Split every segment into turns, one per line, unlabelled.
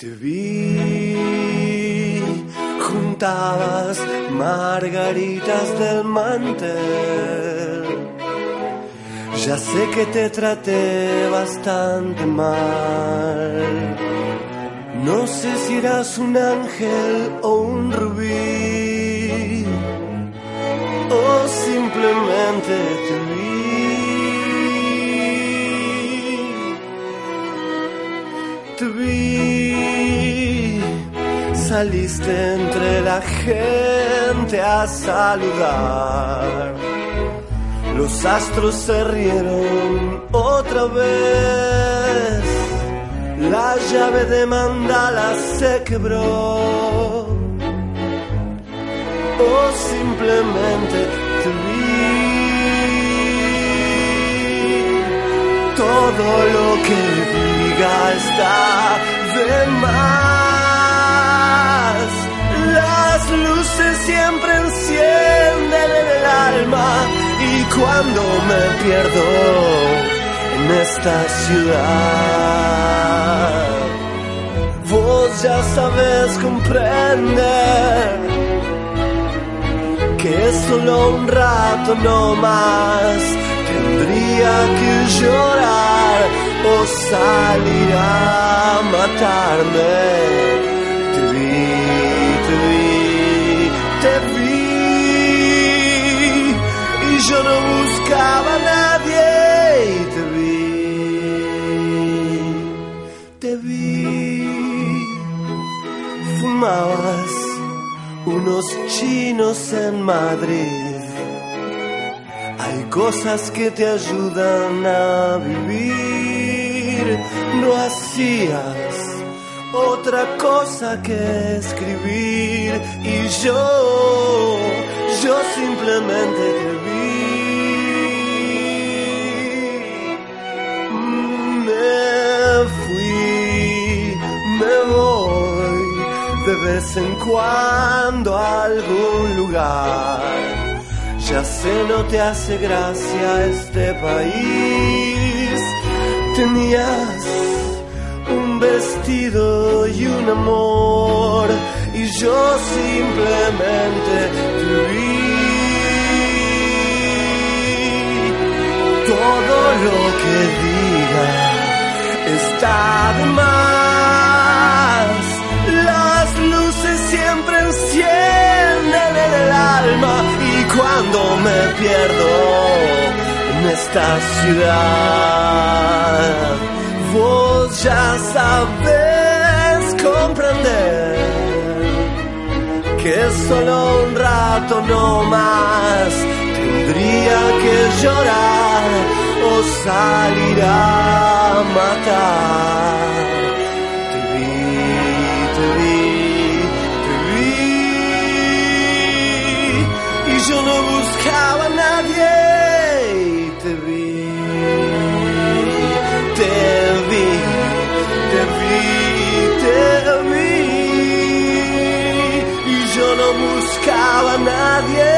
Te vi, juntabas margaritas del mantel. Ya sé que te traté bastante mal. No sé si eras un ángel o un rubí. O simplemente te vi. Te vi. Saliste entre la gente a saludar. Los astros se rieron otra vez. La llave de mandala se quebró. O simplemente te vi. Todo lo que diga está de más. Luces siempre encienden en el alma y cuando me pierdo en esta ciudad, vos ya sabes comprender que solo un rato no más. Tendría que llorar o salir a matarme. Te vi, yo no buscaba a nadie y te vi, te vi. Fumabas unos chinos en Madrid. Hay cosas que te ayudan a vivir. No hacías otra cosa que escribir y yo, yo simplemente te vi. Vez en cuando a algún lugar. Ya sé, no te hace gracia este país. Tenías un vestido y un amor, y yo simplemente te vi. Todo lo que diga está de más. Alma y cuando me pierdo en esta ciudad, vos ya sabes comprender que solo un rato no más. Tendría que llorar o salir a matar. Nadie.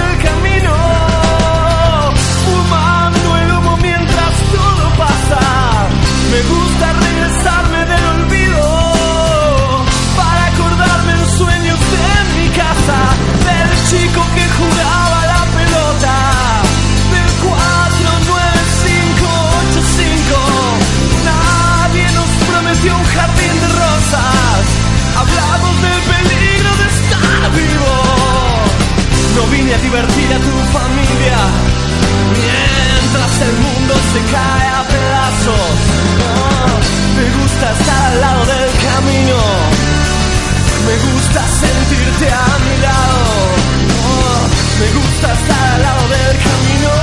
Me gusta regresarme del olvido para acordarme en sueños de mi casa, del chico que jugaba la pelota, del 49585. Nadie nos prometió un jardín de rosas. Hablamos del peligro de estar vivo. No vine a divertir a tu familia mientras el mundo se cae a pedazos. Oh, me gusta estar al lado del camino, me gusta sentirte a mi lado. Oh, me gusta estar al lado del camino.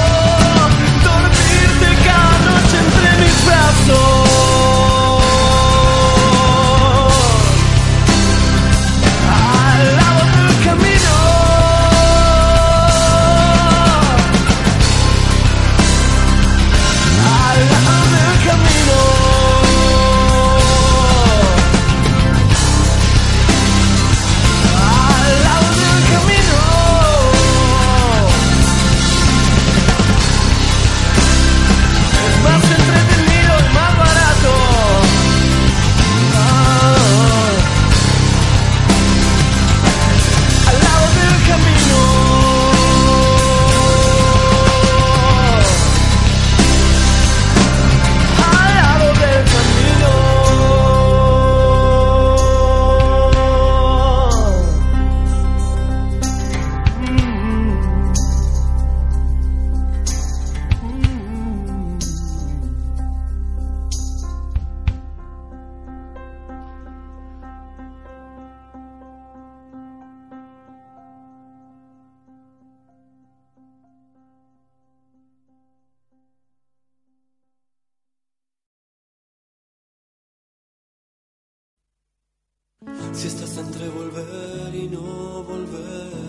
Si estás entre volver y no volver.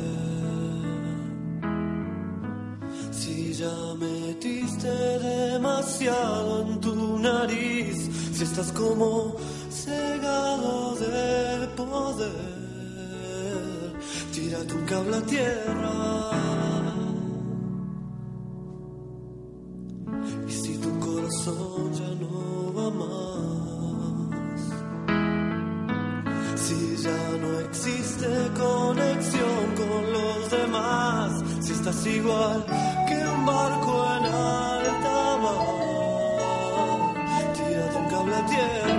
Si ya metiste demasiado en tu nariz. Si estás como cegado de poder. Tírate un cable a tierra. Y si tu corazón ya no conexión con los demás, si estás igual que un barco en alta mar, tírate un cable a tierra.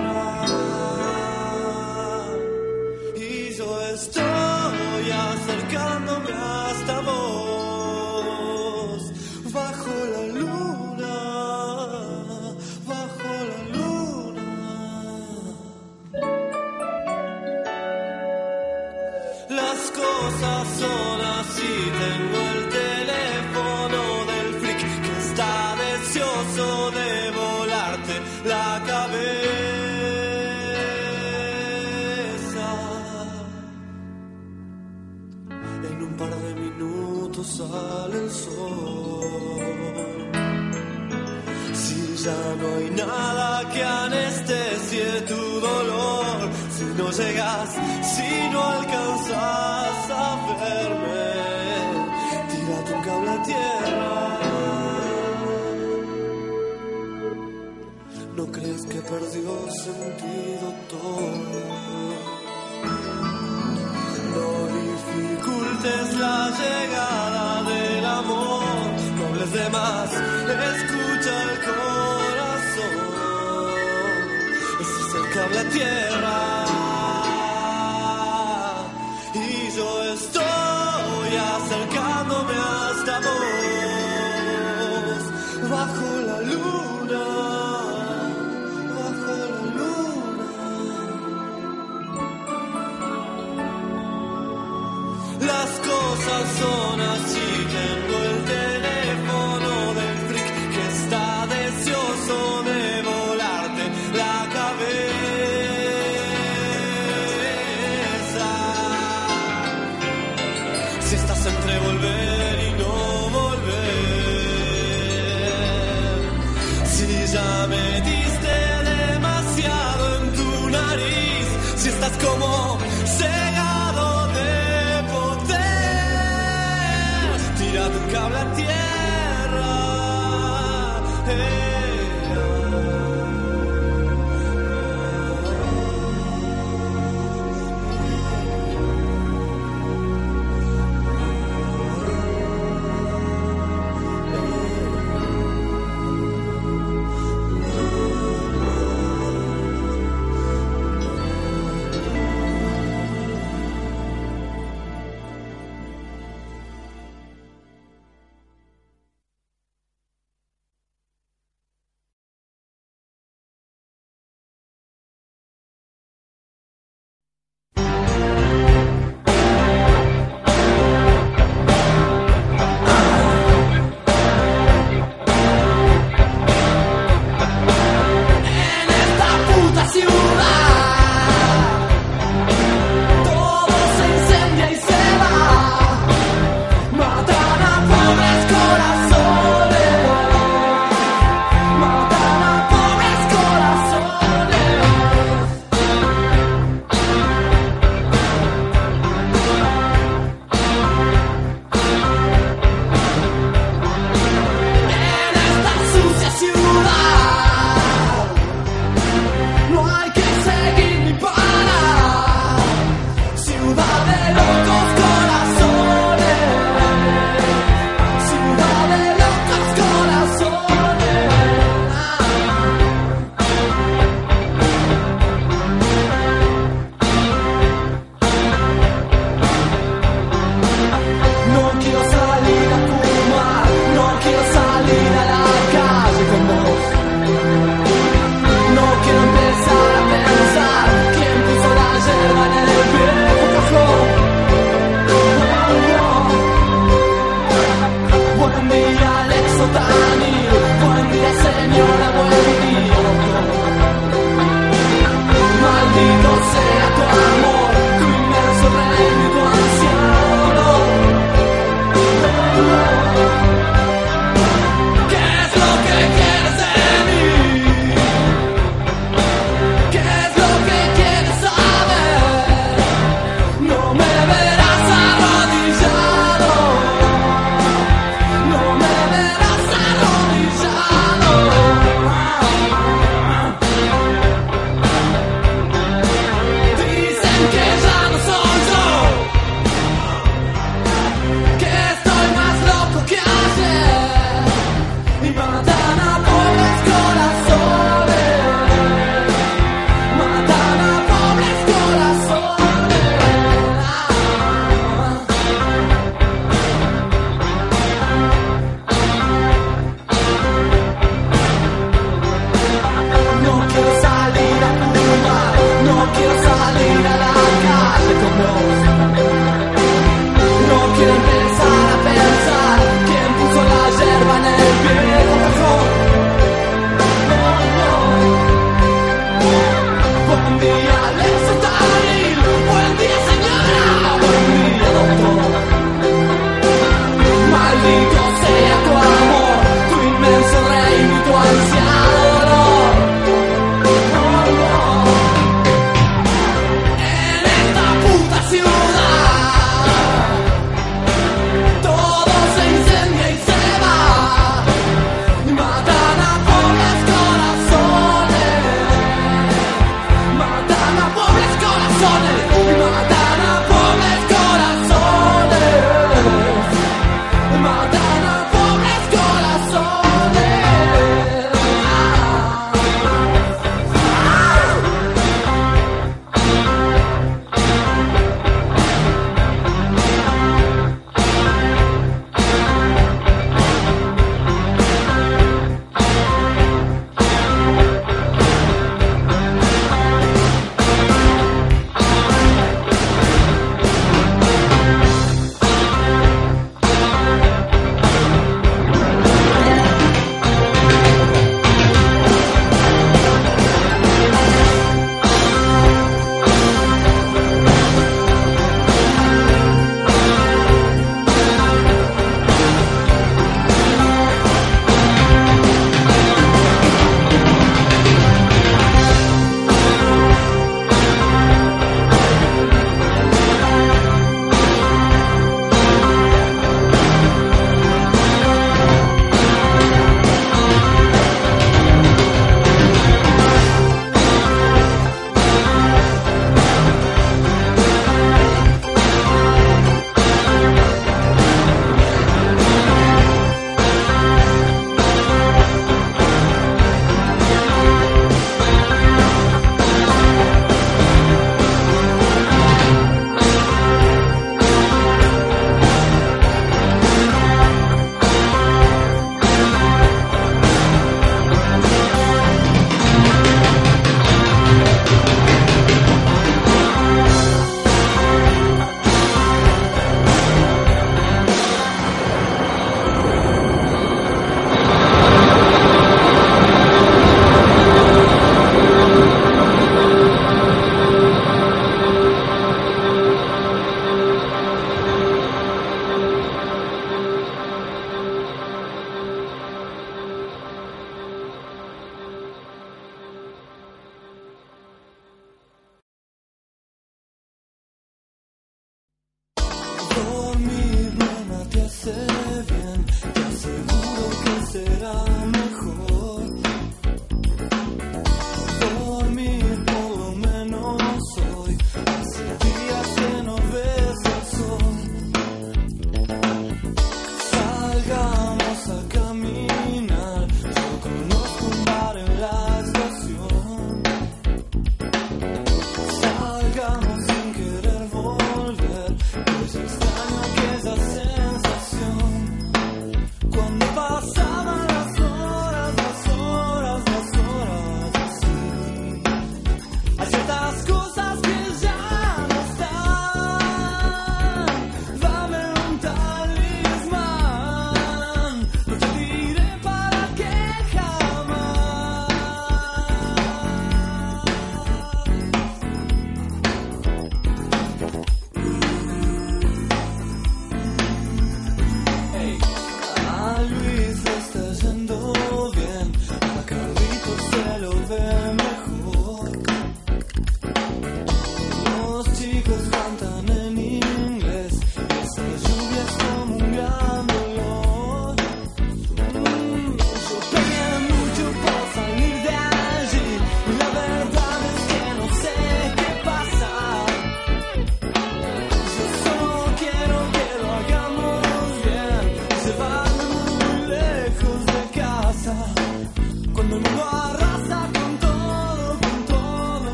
Sale sol. Si ya no hay nada que anestesie tu dolor, si no llegas, si no alcanzas a verme, tírate un cable a tierra. ¿No crees que perdió sentido todo? No dificultes la llegada escucha el corazón. Ese es el cable a tierra.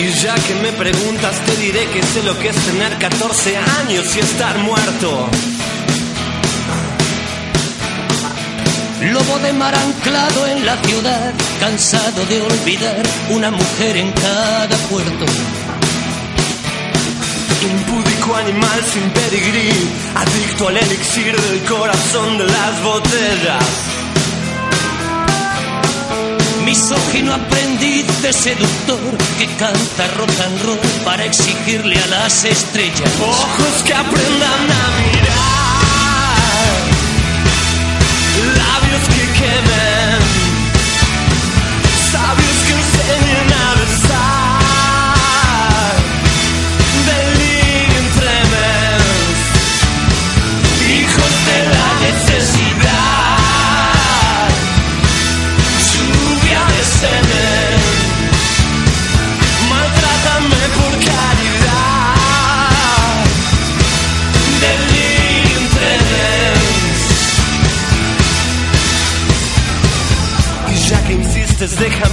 Y ya que me preguntas, te diré que sé lo que es tener 14 años y estar muerto.
Lobo de mar anclado en la ciudad, cansado de olvidar una mujer en cada puerto.
Impúdico animal sin pedigrí, adicto al elixir del corazón de las botellas.
Misógino aprendiz de seductor que canta rock and roll para exigirle a las estrellas.
Ojos que aprendan a mirar, labios que quemen, sabios que enseñen a besar,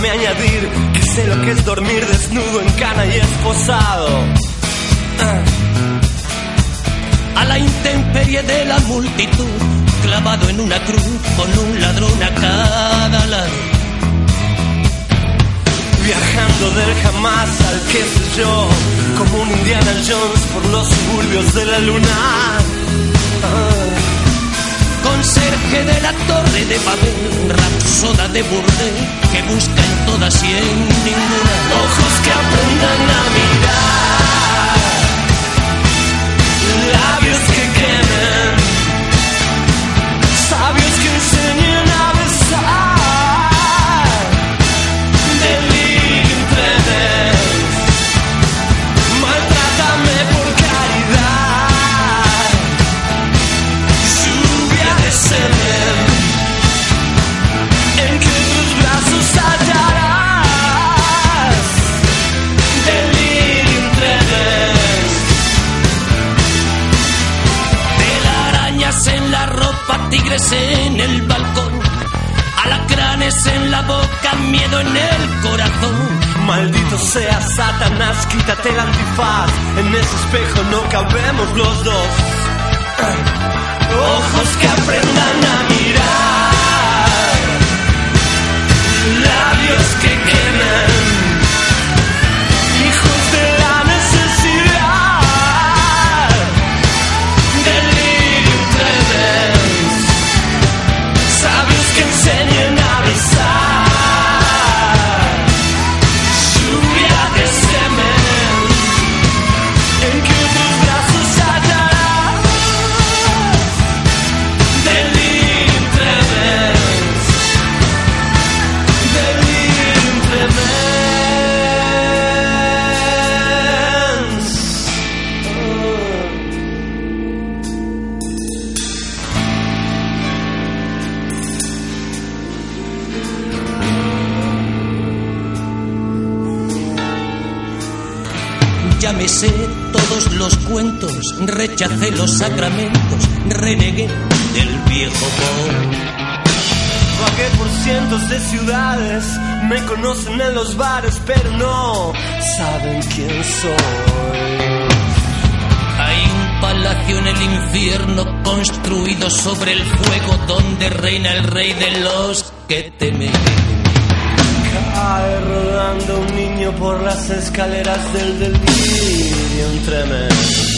déjame añadir que sé lo que es dormir desnudo en cana y esposado. Ah.
A la intemperie de la multitud, clavado en una cruz con un ladrón a cada lado.
Viajando del jamás al qué sé yo, como un Indiana Jones por los suburbios de la luna. Ah.
De la torre de Babel, rapsoda de burdel que busca en todas y en ninguna.
Ojos que aprendan a mirar, En
el balcón, alacranes en la boca, miedo en el corazón.
Maldito sea Satanás, quítate el antifaz. En ese espejo no cabemos los dos. Ojos que aprendan a mirar, labios que queden.
Ya me sé todos los cuentos, rechacé los sacramentos, renegué del viejo amor.
Vagué por cientos de ciudades, me conocen en los bares, pero no saben quién soy.
Hay un palacio en el infierno construido sobre el fuego donde reina el rey de los que temen.
Rodando un niño por las escaleras del tremendo.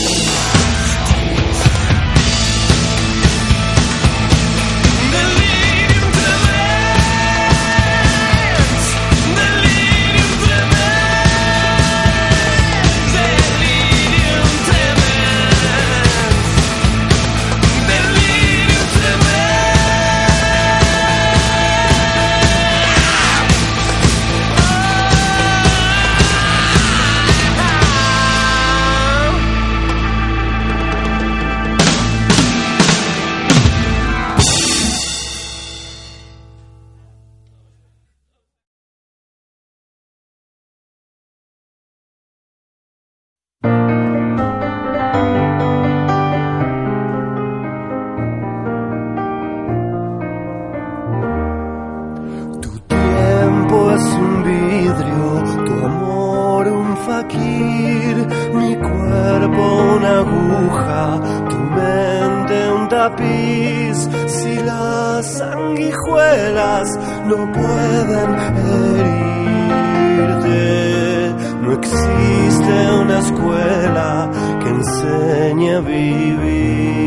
Vivir.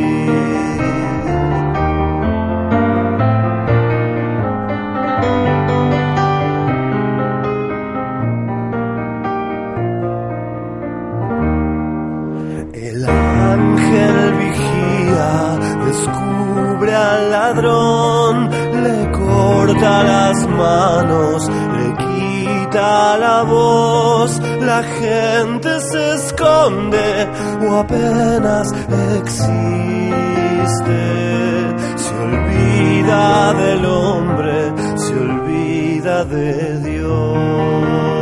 El ángel vigía, descubre al ladrón, le corta las manos, le quita la voz, la gente se esconde o apenas existe, se olvida del hombre, se olvida de Dios.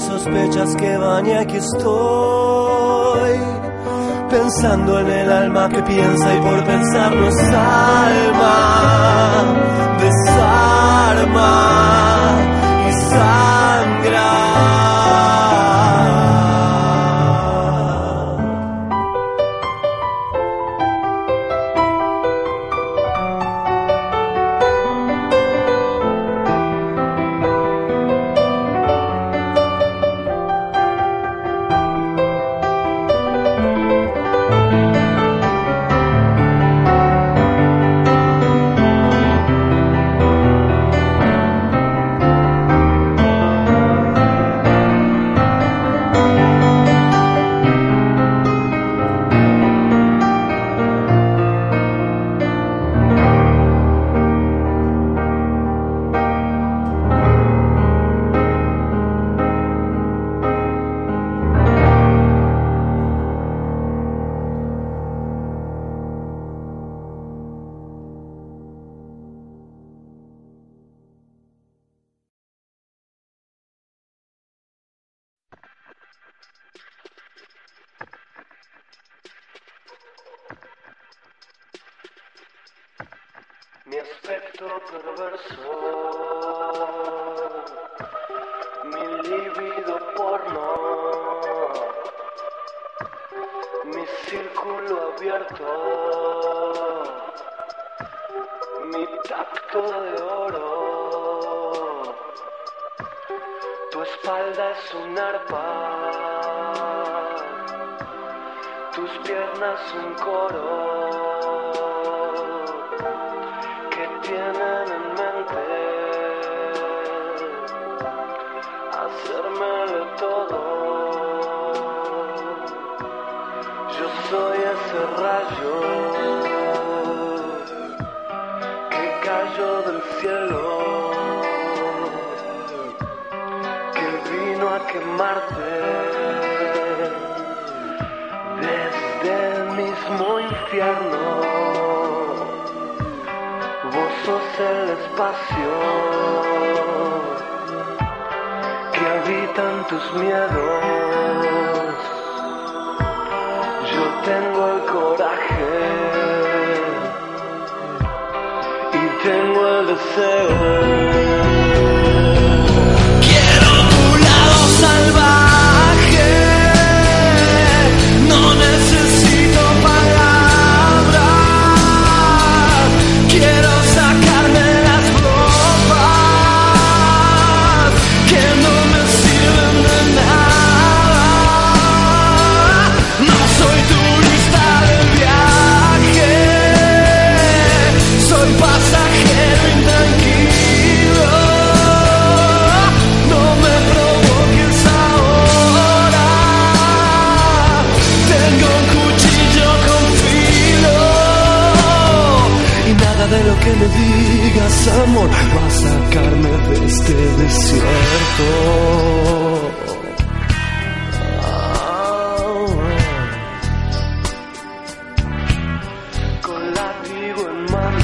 Sospechas que van y aquí estoy. Pensando en el alma que piensa y por pensar no es alma, desarma tus piernas un coro que tienen en mente hacérmelo todo. Yo soy ese rayo que cayó del cielo, que vino a quemarte. es el espacio que habitan tus miedos. Yo tengo el coraje y tengo el deseo.
me
digas amor va a sacarme de este desierto. Con látigo en mano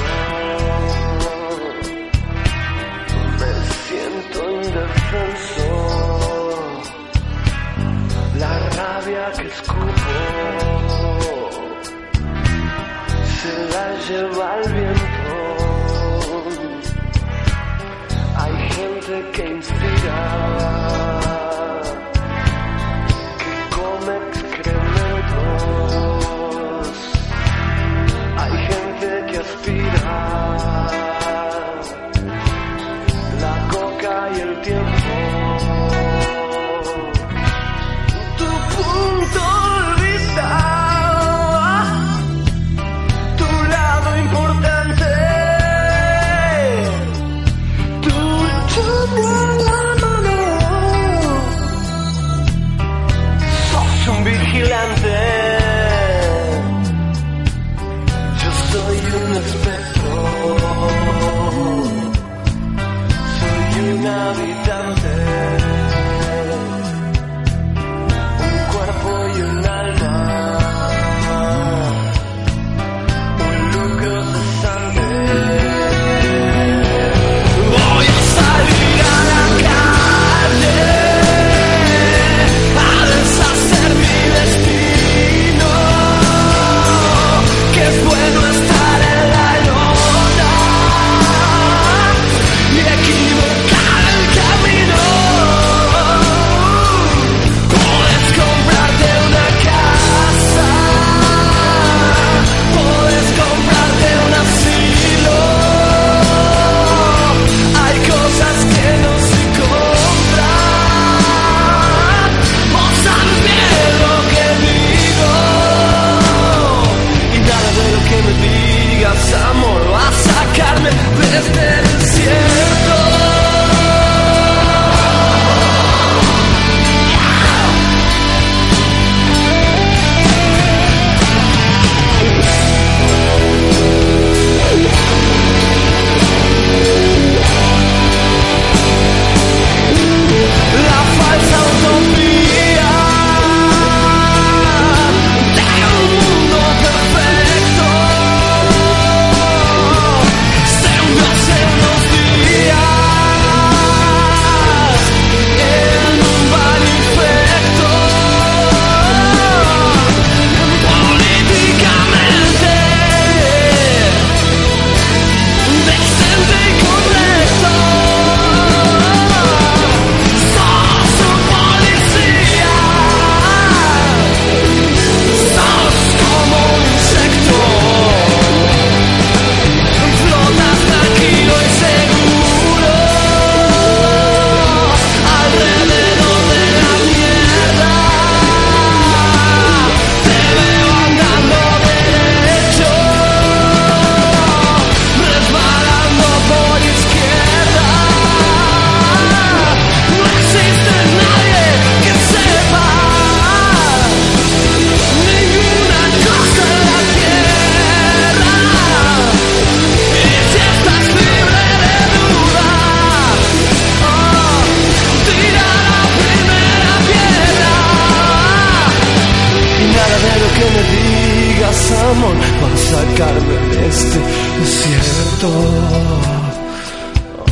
de que me digas, amor, para sacarme de este desierto.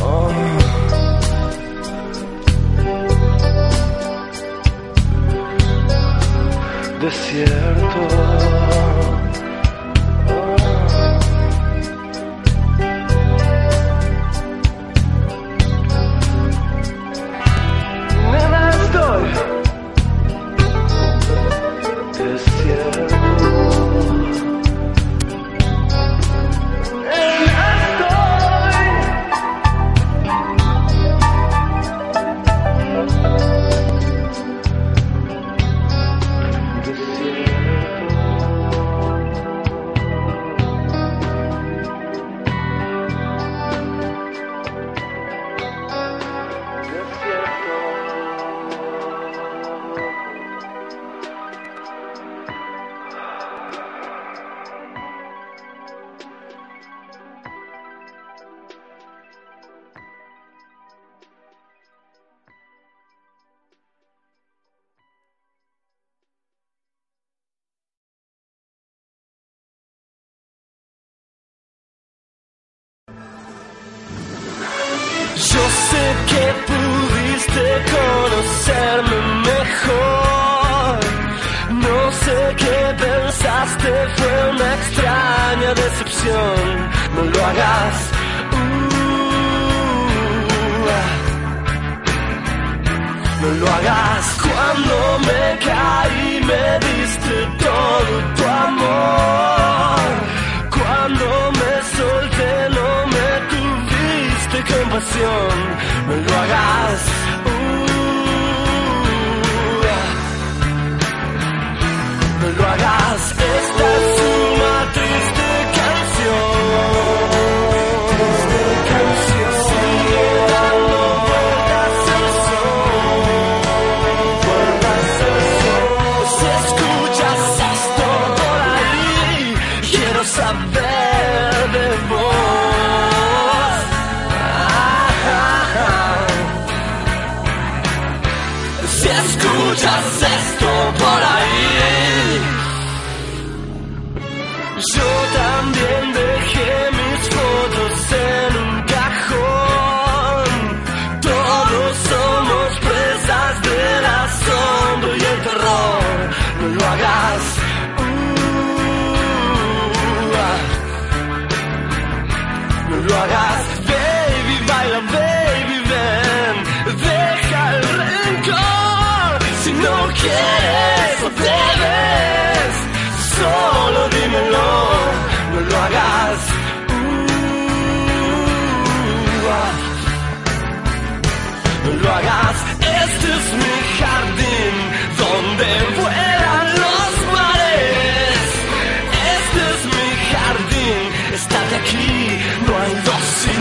Oh. Desierto. pasión, no lo hagas.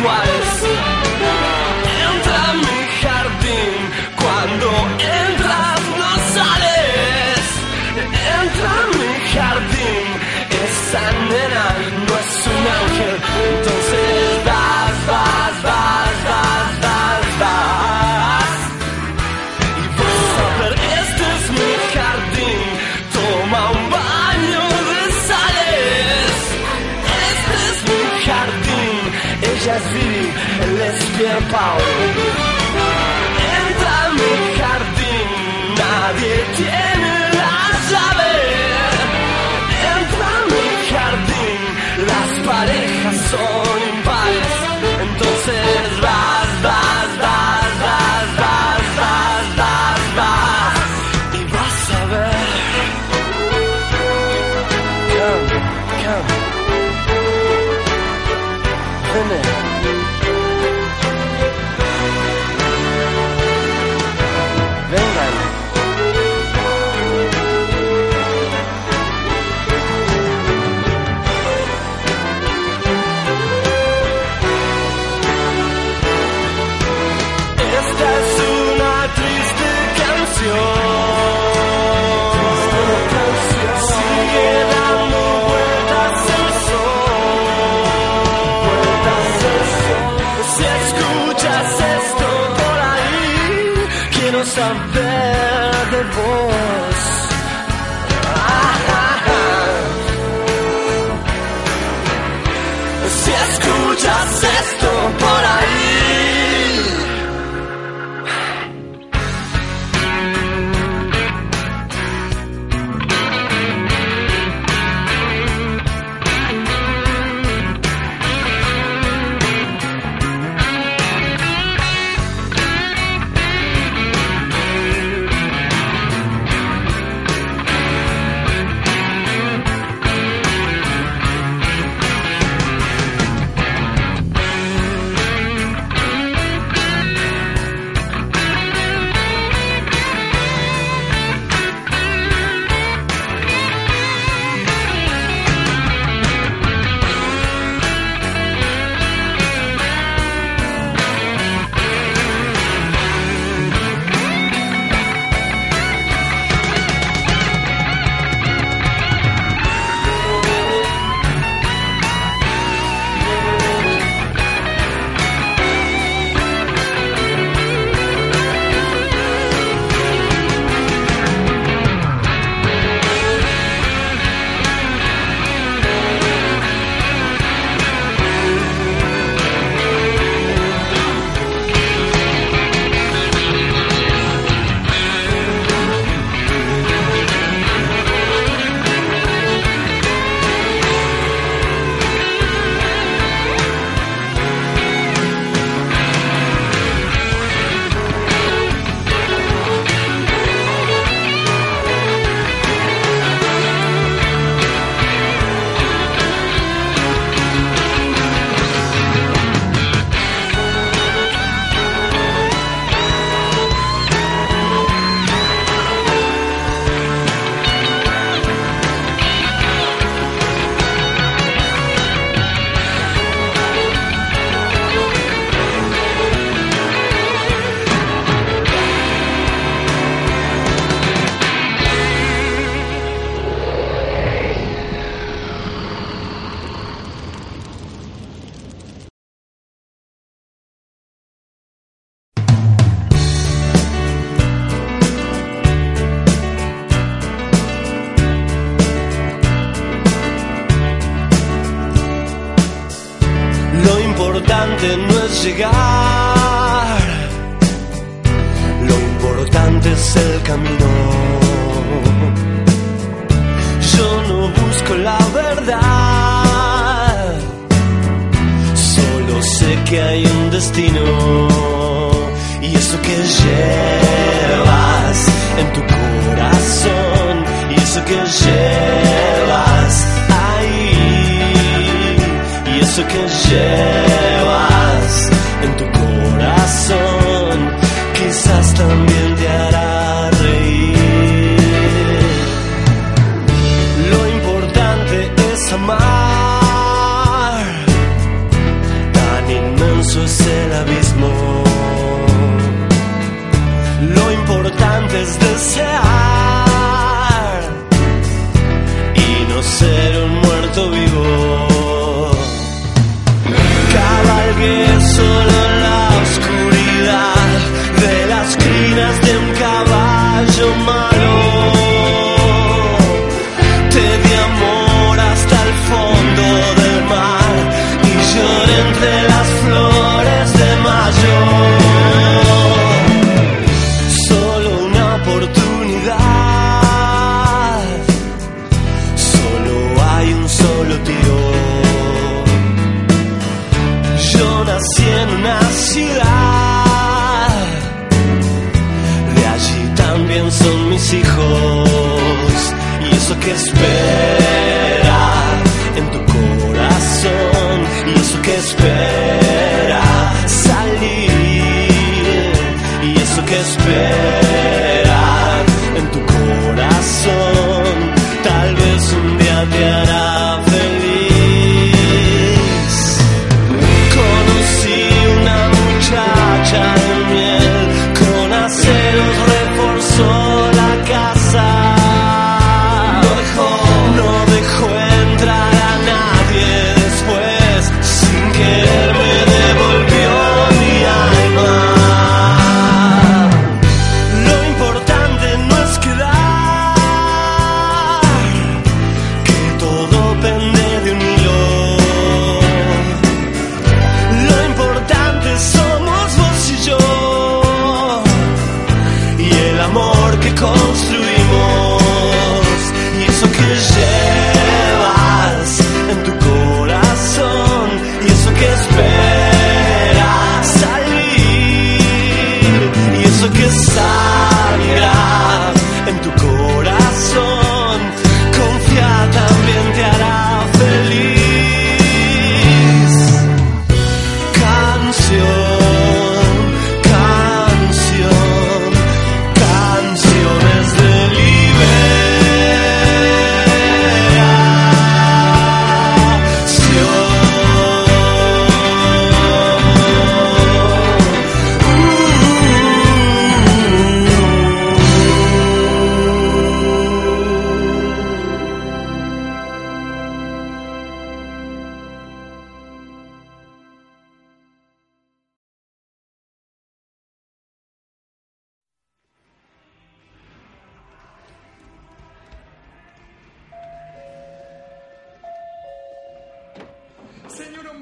was. Pier Entra a mi jardín, nadie tiene la llave. Entra a mi jardín, las parejas son llegar, lo importante es el camino. Yo no busco la verdad, solo sé que hay un destino. Y eso que llevas en tu corazón. Y eso que llevas ahí. Y eso que llevas en tu corazón quizás también te hará reír. Lo importante es amar, tan inmenso es el abismo. Lo importante es desear también son mis hijos, y eso que espera en tu corazón, y eso que espera salir, y eso que espera en tu corazón, tal vez un día te hará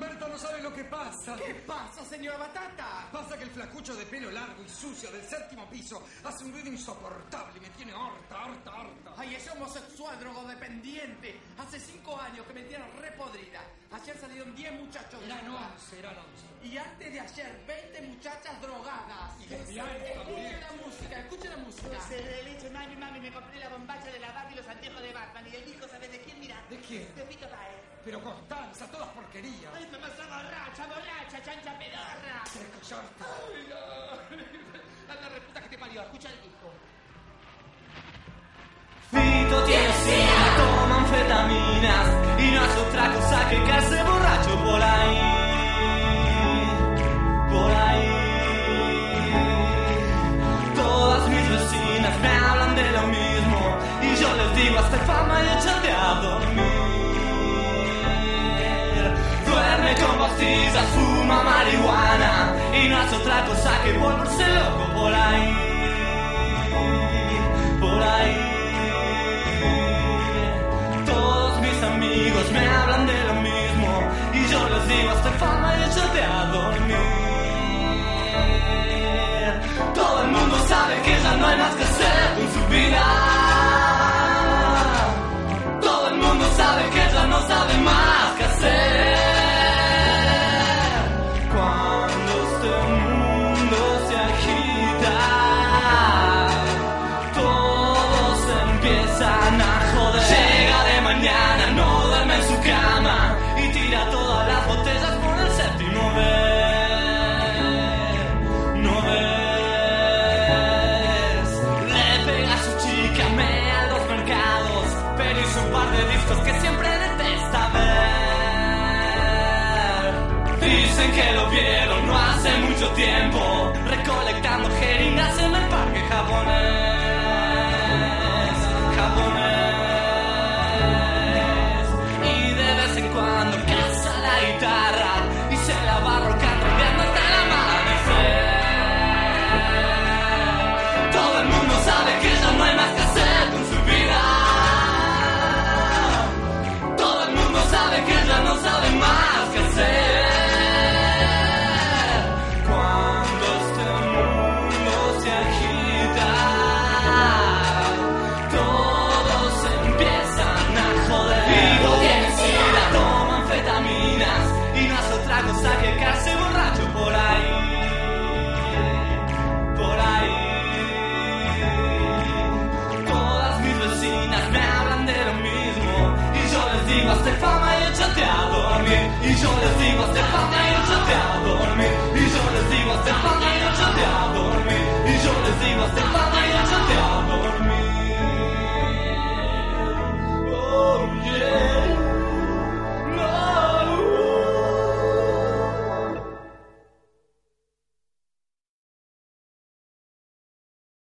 Humberto, no sabe lo que pasa.
¿Qué pasa, señora Batata?
Pasa que el flacucho de pelo largo y sucio del séptimo piso hace un ruido insoportable y me tiene harta, harta, harta.
Ay, ese homosexual drogodependiente. Hace cinco años que me tiene repodrida. Ayer salieron 10 muchachos
Eran once, eran once.
Y antes de ayer, 20 muchachas drogadas.
Y.
Escuchen la música, escuchen la música.
Dulce de leche, mami, mami, me compré la bombacha de la Barbie y los anteojos de Batman. Y el disco, ¿sabes de quién? Mira.
¿De quién?
De Pito Páez.
Pero Constanza, todas porquerías.
Ay, mamá, está borracha, borracha, chancha pedorra.
Tienes que callarte.
A la reputa que te parió, escucha el disco.
Fito tiene sida, toma anfetaminas y no es otra cosa que caerse borracho por ahí, por ahí. Todas mis vecinas me hablan de lo mismo y yo les digo hasta fama y échate a dormir. convertís a marihuana y no hace otra cosa que volverse loco por ahí, por ahí. Todos mis amigos me hablan de lo mismo y yo les digo hasta fama y échate a dormir. Todo el mundo sabe que ya no hay más que hacer con su vida.